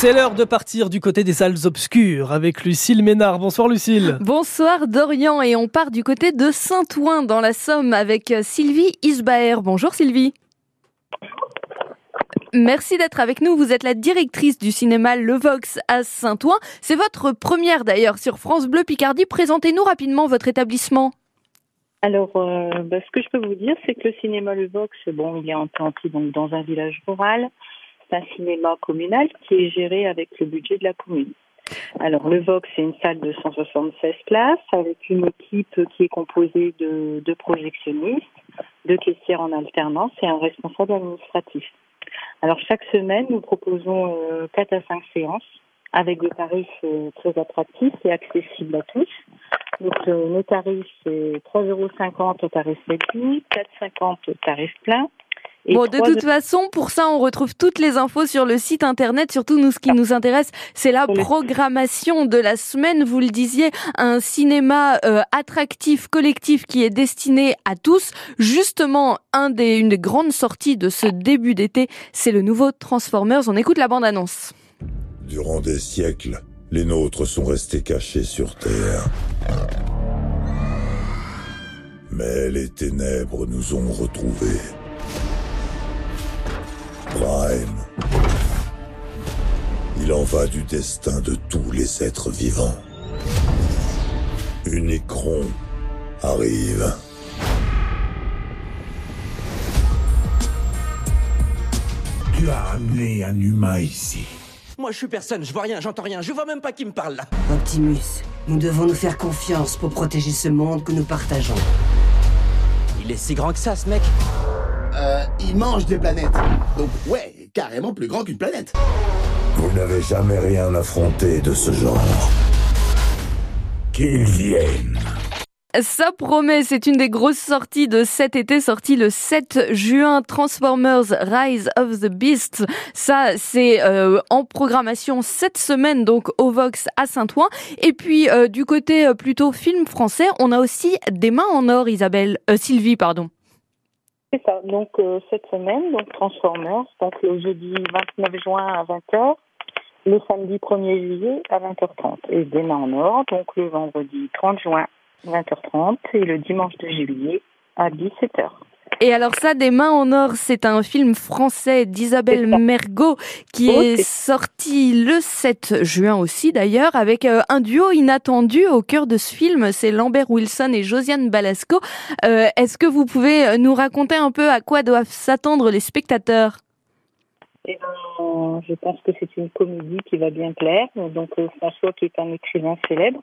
C'est l'heure de partir du côté des salles obscures avec Lucille Ménard. Bonsoir Lucille. Bonsoir Dorian et on part du côté de Saint-Ouen dans la Somme avec Sylvie Isbaer. Bonjour Sylvie. Merci d'être avec nous. Vous êtes la directrice du cinéma Le Vox à Saint-Ouen. C'est votre première d'ailleurs sur France Bleu Picardie. Présentez-nous rapidement votre établissement. Alors, euh, bah, ce que je peux vous dire, c'est que le cinéma Le Vox, bon, il est implanté donc dans un village rural. C'est un cinéma communal qui est géré avec le budget de la commune. Alors, le Vox, c'est une salle de 176 places avec une équipe qui est composée de, de projectionnistes, de caissières en alternance et un responsable administratif. Alors, chaque semaine, nous proposons euh, 4 à 5 séances avec des tarifs euh, très attractifs et accessibles à tous. Donc, euh, nos tarifs, c'est 3,50 euros au tarif réduit, 4,50 au tarif plein. Et Bon, de 3 toute façon, pour ça, on retrouve toutes les infos sur le site internet. Surtout, nous, ce qui nous intéresse, c'est la programmation de la semaine. Vous le disiez, un cinéma euh, attractif, collectif, qui est destiné à tous. Justement, un des, une des grandes sorties de ce début d'été, c'est le nouveau Transformers. On écoute la bande-annonce. Durant des siècles, les nôtres sont restés cachés sur Terre. Mais les ténèbres nous ont retrouvés. Prime. Il en va du destin de tous les êtres vivants. Unicron arrive. Tu as amené un humain ici. Moi, je suis personne, je vois rien, j'entends rien, je vois même pas qui me parle là. Optimus, nous devons nous faire confiance pour protéger ce monde que nous partageons. Il est si grand que ça, ce mec. Il mange des planètes. Donc ouais, carrément plus grand qu'une planète. Vous n'avez jamais rien affronté de ce genre. Qu'ils viennent. Ça promet, c'est une des grosses sorties de cet été, sortie le 7 juin, Transformers Rise of the Beasts. Ça, c'est euh, en programmation cette semaine, donc au Vox à Saint-Ouen. Et puis, euh, du côté euh, plutôt film français, on a aussi des mains en or, Isabelle, euh, Sylvie, pardon. C'est ça. Donc euh, cette semaine, donc Transformers, donc le jeudi 29 juin à 20h, le samedi 1er juillet à 20h30 et demain en or, donc le vendredi 30 juin 20h30 et le dimanche de juillet à 17h. Et alors ça, Des mains en or, c'est un film français d'Isabelle. Mergot qui Oh, est sorti le 7 juin aussi d'ailleurs avec euh, un duo inattendu au cœur de ce film, c'est Lambert Wilson et Josiane Balasco. Euh, Est-ce que vous pouvez euh, nous raconter un peu à quoi doivent s'attendre les spectateurs? Et ben, je pense que c'est une comédie qui va bien plaire. Donc François qui est un écrivain célèbre,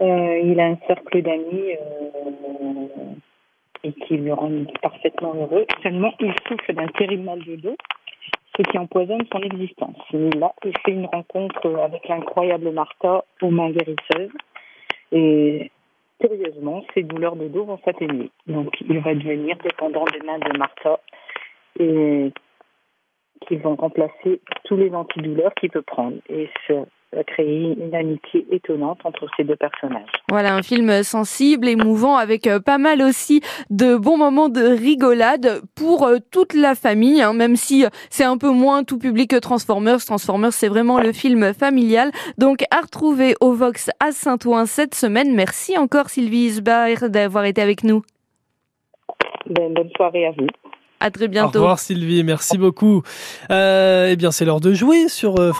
euh, il a un cercle d'amis euh, et qui le rend parfaitement heureux. Seulement, il souffre d'un terrible mal de dos, ce qui empoisonne son existence. Et là, il fait une rencontre avec l'incroyable Martha aux mains guérisseuses. Et curieusement, ses douleurs de dos vont s'atténuer. Donc, il va devenir dépendant des mains de Martha et qui vont remplacer tous les antidouleurs qu'il peut prendre. Et ça va créer une amitié étonnante entre ces deux personnages. Voilà, un film sensible, émouvant, avec euh, pas mal aussi de bons moments de rigolade pour euh, toute la famille, hein, même si euh, c'est un peu moins tout public que Transformers. Transformers, c'est vraiment le film familial. Donc, à retrouver au Vox à Saint-Ouen cette semaine. Merci encore Sylvie Isbach d'avoir été avec nous. Ben, bonne soirée à vous. À très Au bientôt. revoir Sylvie, merci beaucoup. Euh, eh bien c'est l'heure de jouer sur euh,